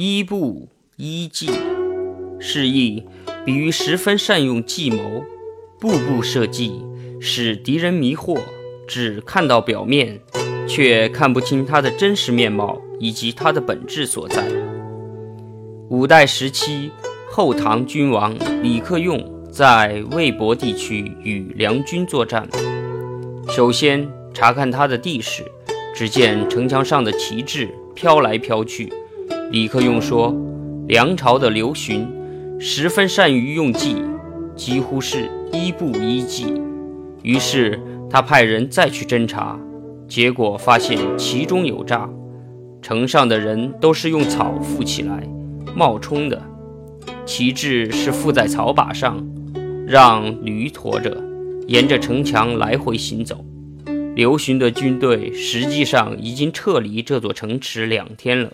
一步一计，示意比喻十分善用计谋，步步设计，使敌人迷惑，只看到表面，却看不清他的真实面貌以及他的本质所在。五代时期，后唐君王李克用在魏博地区与梁军作战，首先查看他的地势，只见城墙上的旗帜飘来飘去。李克用说：“梁朝的刘询十分善于用计，几乎是一步一计。”于是他派人再去侦查，结果发现其中有诈。城上的人都是用草覆起来，冒充的，旗帜是附在草把上，让驴驮着，沿着城墙来回行走。刘询的军队实际上已经撤离这座城池两天了。